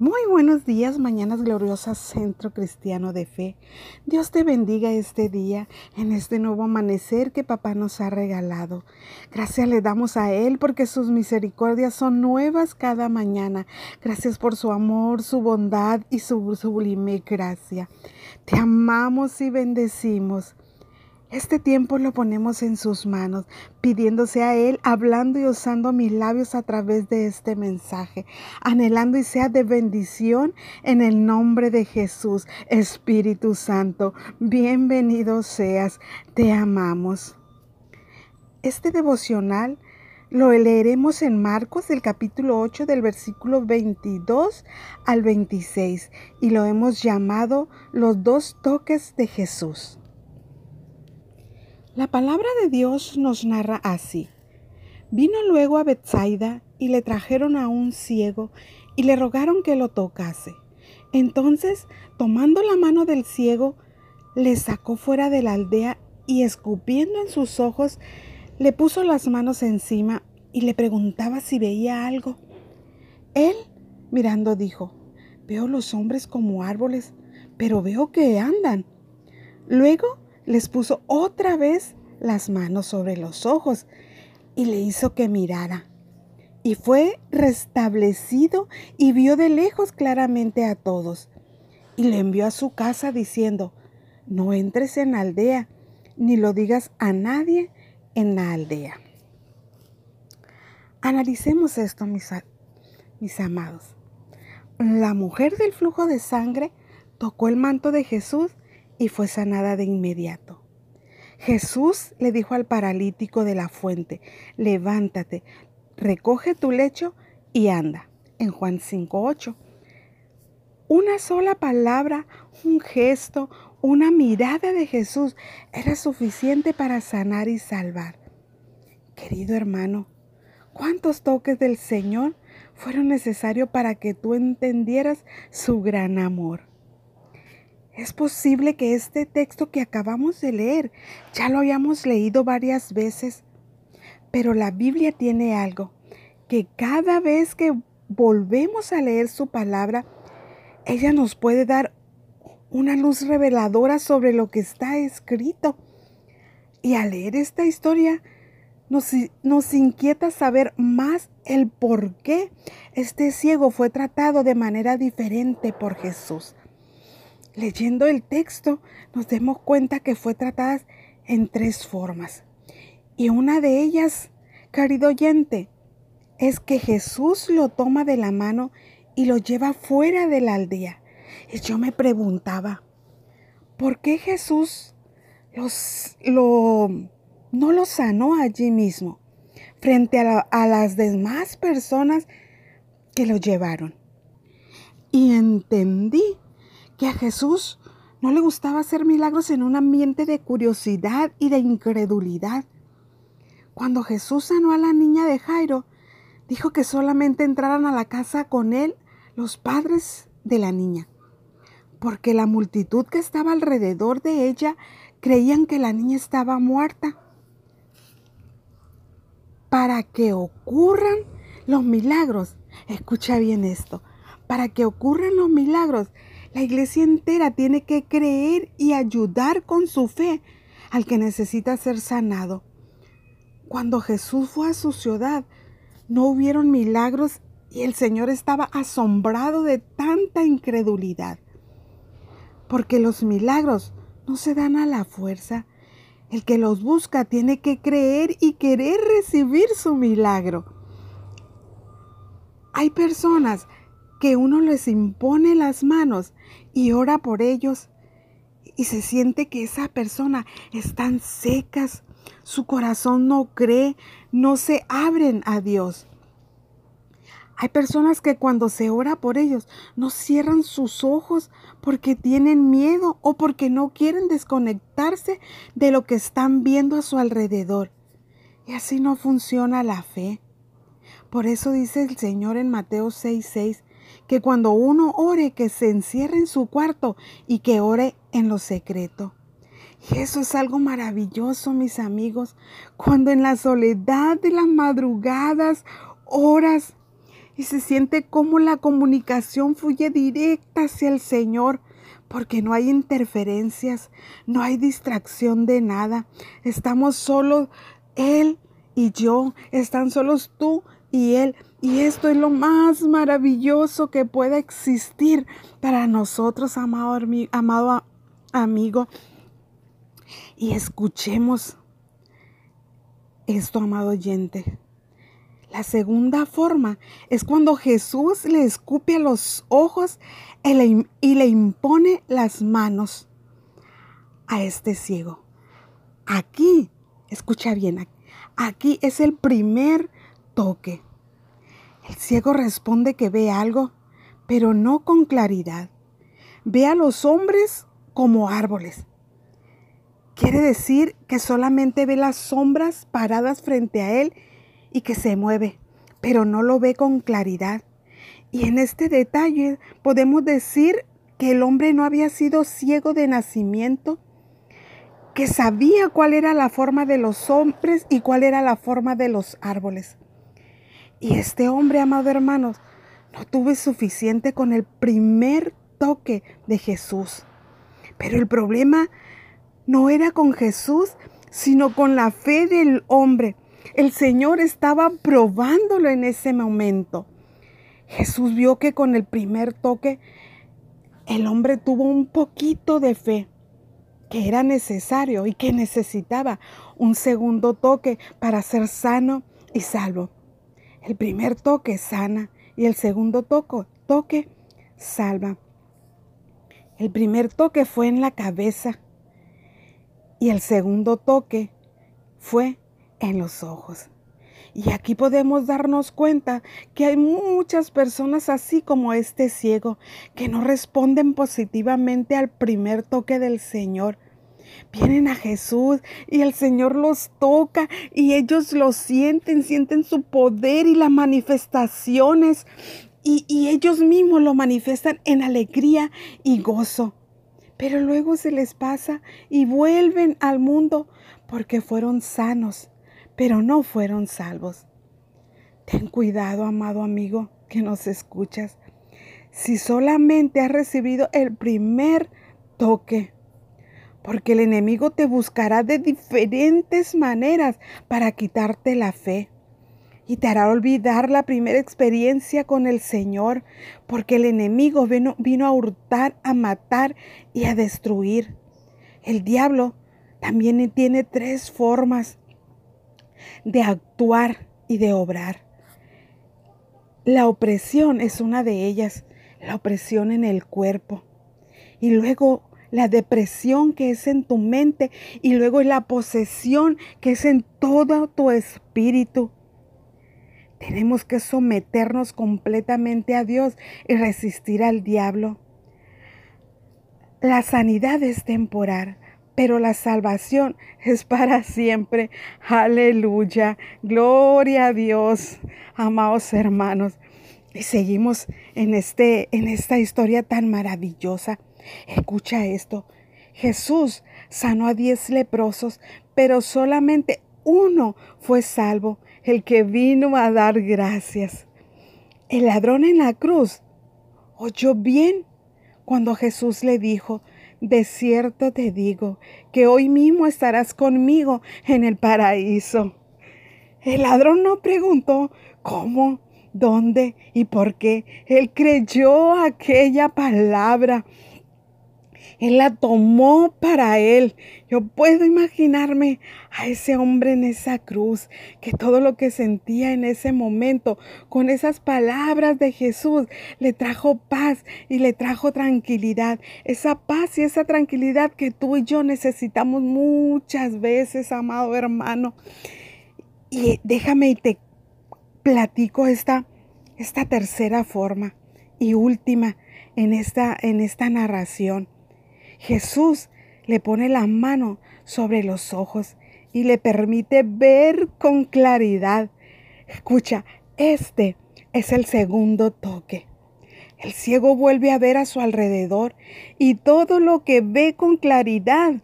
Muy buenos días, mañanas gloriosas, Centro Cristiano de Fe. Dios te bendiga este día, en este nuevo amanecer que papá nos ha regalado. Gracias le damos a Él porque sus misericordias son nuevas cada mañana. Gracias por su amor, su bondad y su sublime gracia. Te amamos y bendecimos. Este tiempo lo ponemos en sus manos, pidiéndose a Él, hablando y usando mis labios a través de este mensaje, anhelando y sea de bendición en el nombre de Jesús, Espíritu Santo. Bienvenido seas, te amamos. Este devocional lo leeremos en Marcos del capítulo 8 del versículo 22 al 26 y lo hemos llamado los dos toques de Jesús. La palabra de Dios nos narra así. Vino luego a Bethsaida y le trajeron a un ciego y le rogaron que lo tocase. Entonces, tomando la mano del ciego, le sacó fuera de la aldea y escupiendo en sus ojos, le puso las manos encima y le preguntaba si veía algo. Él, mirando, dijo, veo los hombres como árboles, pero veo que andan. Luego les puso otra vez las manos sobre los ojos y le hizo que mirara. Y fue restablecido y vio de lejos claramente a todos. Y le envió a su casa diciendo, no entres en la aldea, ni lo digas a nadie en la aldea. Analicemos esto, mis, mis amados. La mujer del flujo de sangre tocó el manto de Jesús y fue sanada de inmediato. Jesús le dijo al paralítico de la fuente, levántate, recoge tu lecho y anda. En Juan 5.8. Una sola palabra, un gesto, una mirada de Jesús era suficiente para sanar y salvar. Querido hermano, ¿cuántos toques del Señor fueron necesarios para que tú entendieras su gran amor? Es posible que este texto que acabamos de leer ya lo hayamos leído varias veces, pero la Biblia tiene algo, que cada vez que volvemos a leer su palabra, ella nos puede dar una luz reveladora sobre lo que está escrito. Y al leer esta historia, nos, nos, inquieta saber más el por qué este ciego fue tratado de manera diferente por Jesús leyendo el texto nos demos cuenta que fue tratada en tres formas. Y una de ellas, querido oyente, es que Jesús lo toma de la mano y lo lleva fuera de la aldea. Y yo me preguntaba, ¿por qué Jesús los, lo, no lo sanó allí mismo, frente a, a las demás personas que lo llevaron? Y entendí que a Jesús no le gustaba hacer milagros en un ambiente de curiosidad y de incredulidad. Cuando Jesús sanó a la niña de Jairo, dijo que solamente entraran a la casa con él los padres de la niña, porque la multitud que estaba alrededor de ella creían que la niña estaba muerta. Para que ocurran los milagros, escucha bien esto, para que ocurran los milagros, la iglesia entera tiene que creer y ayudar con su fe al que necesita ser sanado. Cuando Jesús fue a su ciudad, no hubieron milagros y el Señor estaba asombrado de tanta incredulidad. Porque los milagros no se dan a la fuerza. El que los busca tiene que creer y querer recibir su milagro. Hay personas que uno les impone las manos y ora por ellos y se siente que esa persona están secas, su corazón no cree, no se abren a Dios. Hay personas que cuando se ora por ellos no cierran sus ojos porque tienen miedo o porque no quieren desconectarse de lo que están viendo a su alrededor. Y así no funciona la fe. Por eso dice el Señor en Mateo 6:6, que cuando uno ore, que se encierre en su cuarto y que ore en lo secreto. Y eso es algo maravilloso, mis amigos, cuando en la soledad de las madrugadas, horas, y se siente como la comunicación fluye directa hacia el Señor porque no hay interferencias, no hay distracción de nada. Estamos solos Él y yo, están solos tú y Él. Y esto es lo más maravilloso que pueda existir para nosotros, amado, amigo. Y escuchemos esto, amado oyente. La segunda forma es cuando Jesús le escupe los ojos y le impone las manos a este ciego. Aquí, escucha bien, aquí es el primer toque. El ciego responde que ve algo, pero no con claridad. Ve a los hombres como árboles. Quiere decir que solamente ve las sombras paradas frente a él y que se mueve, pero no lo ve con claridad. Y en este detalle podemos decir que el hombre no había sido ciego de nacimiento, que sabía cuál era la forma de los hombres y cuál era la forma de los árboles. Y este hombre, amado hermanos, no tuvo suficiente con el primer toque de Jesús. Pero el problema no era con Jesús, sino con la fe del hombre. El Señor estaba probándolo en ese momento. Jesús vio que con el primer toque el hombre tuvo un poquito de fe que era necesario y que necesitaba un segundo toque para ser sano y salvo. El primer toque sana y el segundo toque, toque salva. El primer toque fue en la cabeza y el segundo toque fue en los ojos. Y aquí podemos darnos cuenta que hay muchas personas así como este ciego que no responden positivamente al primer toque del Señor. Vienen a Jesús y el Señor los toca y ellos lo sienten, sienten su poder y las manifestaciones y, y ellos mismos lo manifiestan en alegría y gozo. Pero luego se les pasa y vuelven al mundo porque fueron sanos pero no fueron salvos. Ten cuidado, amado amigo, que nos escuchas. Si solamente has recibido el primer toque, porque el enemigo te buscará de diferentes maneras para quitarte la fe y te hará olvidar la primera experiencia con el Señor, porque el enemigo vino, vino, a hurtar, a matar y a destruir. El diablo también tiene tres formas de actuar y de obrar. La opresión es una de ellas, la opresión en el cuerpo. Y luego la depresión que es en tu mente y luego la posesión que es en todo tu espíritu. Tenemos que someternos completamente a Dios y resistir al diablo. La sanidad es temporal, pero la salvación es para siempre. Aleluya. Gloria a Dios, amados hermanos. Y seguimos en, este, en esta historia tan maravillosa. Escucha esto. Jesús sanó a diez leprosos, pero solamente uno fue salvo, el que vino a dar gracias. El ladrón en la cruz oyó bien cuando Jesús le dijo, de cierto te digo que hoy mismo estarás conmigo en el paraíso. El ladrón no preguntó cómo, dónde y por qué. Él creyó aquella palabra él la tomó para Él. Yo puedo imaginarme a ese hombre en esa cruz, que todo lo que sentía en ese momento, con esas palabras de Jesús, le trajo paz y le trajo tranquilidad. Esa paz y esa tranquilidad que tú y yo necesitamos muchas veces, amado hermano. Y déjame y te platico esta, esta tercera forma y última en esta, en esta narración. Jesús le pone la mano sobre los ojos y le permite ver con claridad. Escucha, este es el segundo toque. El ciego vuelve a ver a su alrededor y todo lo que ve con claridad.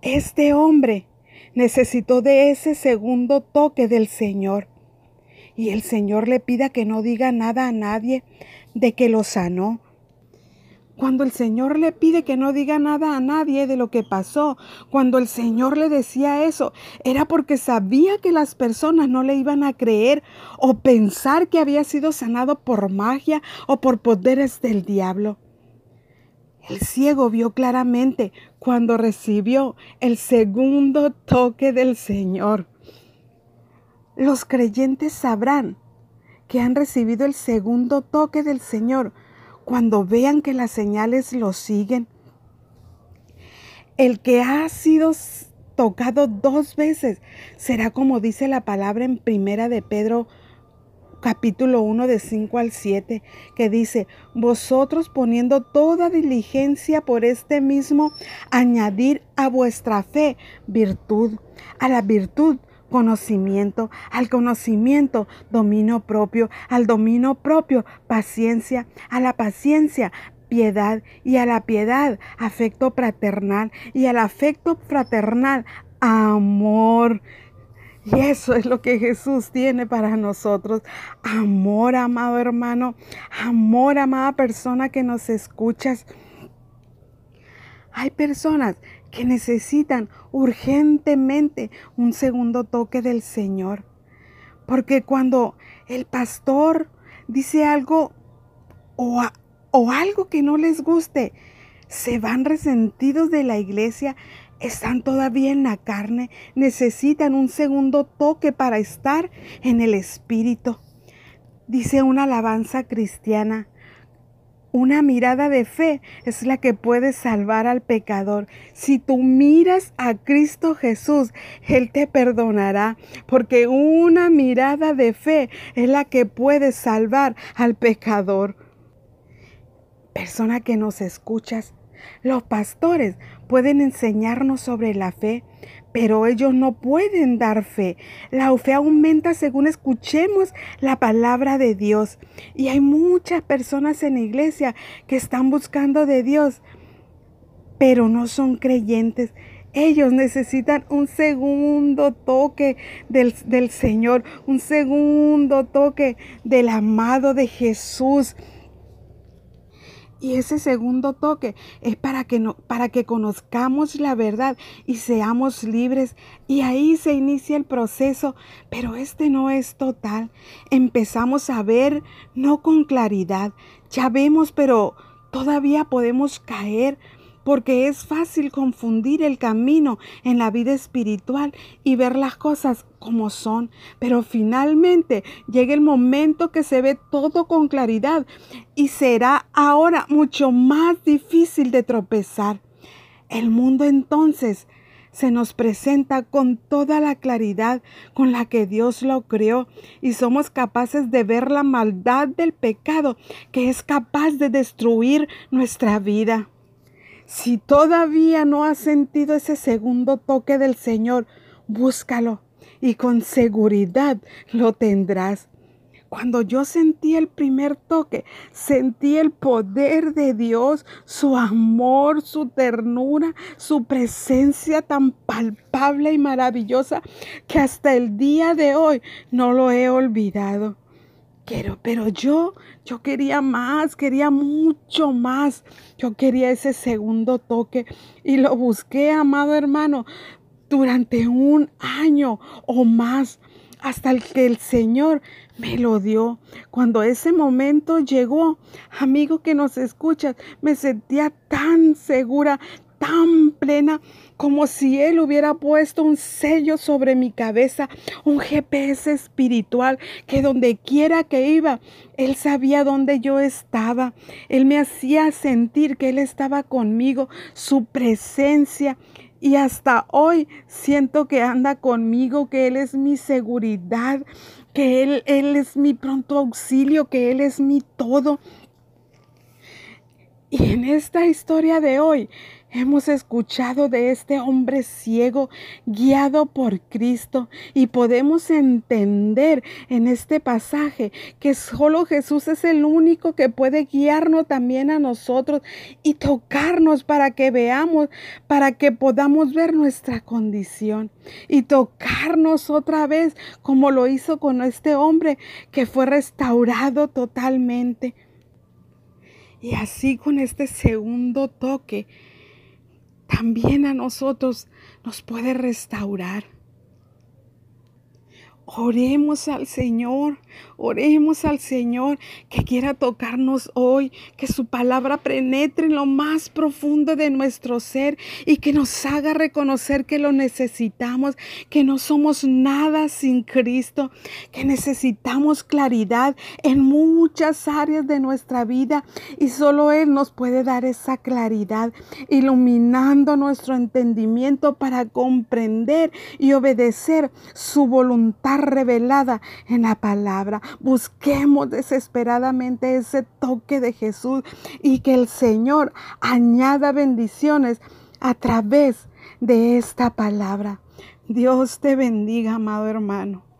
Este hombre necesitó de ese segundo toque del Señor. y el Señor le pida que no diga nada a nadie de que lo sanó. Cuando el Señor le pide que no diga nada a nadie de lo que pasó, cuando el Señor le decía eso, era porque sabía que las personas no le iban a creer o pensar que había sido sanado por magia o por poderes del diablo. El ciego vio claramente cuando recibió el segundo toque del Señor. Los creyentes sabrán que han recibido el segundo toque del Señor cuando vean que las señales lo siguen. El que ha sido tocado dos veces será como dice la palabra en primera de Pedro capítulo 1 de 5 al 7, que dice, vosotros poniendo toda diligencia por este mismo, añadir a vuestra fe virtud, a la virtud conocimiento, al conocimiento dominio propio, al dominio propio paciencia, a la paciencia piedad y a la piedad afecto fraternal y al afecto fraternal amor. Y eso es lo que Jesús tiene para nosotros. Amor, amado hermano. Amor, amada persona que nos escuchas. Hay personas que necesitan urgentemente un segundo toque del Señor. Porque cuando el pastor dice algo o, o algo que no les guste, se van resentidos de la iglesia están todavía en la carne, necesitan un segundo toque para estar en el Espíritu. Dice una alabanza cristiana, una mirada de fe es la que puede salvar al pecador. Si tú miras a Cristo Jesús, Él te perdonará, porque una mirada de fe es la que puede salvar al pecador. Persona que nos escuchas, los pastores pueden enseñarnos sobre la fe, pero ellos no pueden dar fe. La fe aumenta según escuchemos la palabra de Dios. Y hay muchas personas en la iglesia que están buscando de Dios, pero no son creyentes. Ellos necesitan un segundo toque del, del Señor, un segundo toque del amado de Jesús y ese segundo toque es para que, no, para que conozcamos la verdad y seamos libres. Y ahí se inicia el proceso, pero este no es total. Empezamos a ver, no con claridad. Ya vemos, pero todavía podemos caer porque es fácil confundir el camino en la vida espiritual y ver las cosas como son, pero finalmente llega el momento que se ve todo con claridad y será ahora mucho más difícil de tropezar. El mundo entonces se nos presenta con toda la claridad con la que Dios lo creó y somos capaces de ver la maldad del pecado que es capaz de destruir nuestra vida. Si todavía no has sentido ese segundo toque del Señor, búscalo y con seguridad lo tendrás. Cuando yo sentí el primer toque, sentí el poder de Dios, su amor, su ternura, su presencia tan palpable y maravillosa que hasta el día de hoy no lo he olvidado. Quiero, pero yo, yo quería más, quería mucho más. Yo quería ese segundo toque y lo busqué, amado hermano, durante un año o más hasta el que el Señor me lo dio. Cuando ese momento llegó, amigo que nos escuchas, me sentía tan segura, tan plena como si Él hubiera puesto un sello sobre mi cabeza, un GPS espiritual, que donde quiera que iba, Él sabía dónde yo estaba. Él me hacía sentir que Él estaba conmigo, su presencia. Y hasta hoy siento que anda conmigo, que Él es mi seguridad, que Él, Él es mi pronto auxilio, que Él es mi todo. Y en esta historia de hoy, Hemos escuchado de este hombre ciego guiado por Cristo y podemos entender en este pasaje que solo Jesús es el único que puede guiarnos también a nosotros y tocarnos para que veamos, para que podamos ver nuestra condición y tocarnos otra vez como lo hizo con este hombre que fue restaurado totalmente. Y así con este segundo toque, también a nosotros nos puede restaurar. Oremos al Señor, oremos al Señor que quiera tocarnos hoy, que su palabra penetre en lo más profundo de nuestro ser y que nos haga reconocer que lo necesitamos, que no somos nada sin Cristo, que necesitamos claridad en muchas áreas de nuestra vida y solo Él nos puede dar esa claridad, iluminando nuestro entendimiento para comprender y obedecer su voluntad revelada en la palabra. Busquemos desesperadamente ese toque de Jesús y que el Señor añada bendiciones a través de esta palabra. Dios te bendiga, amado hermano.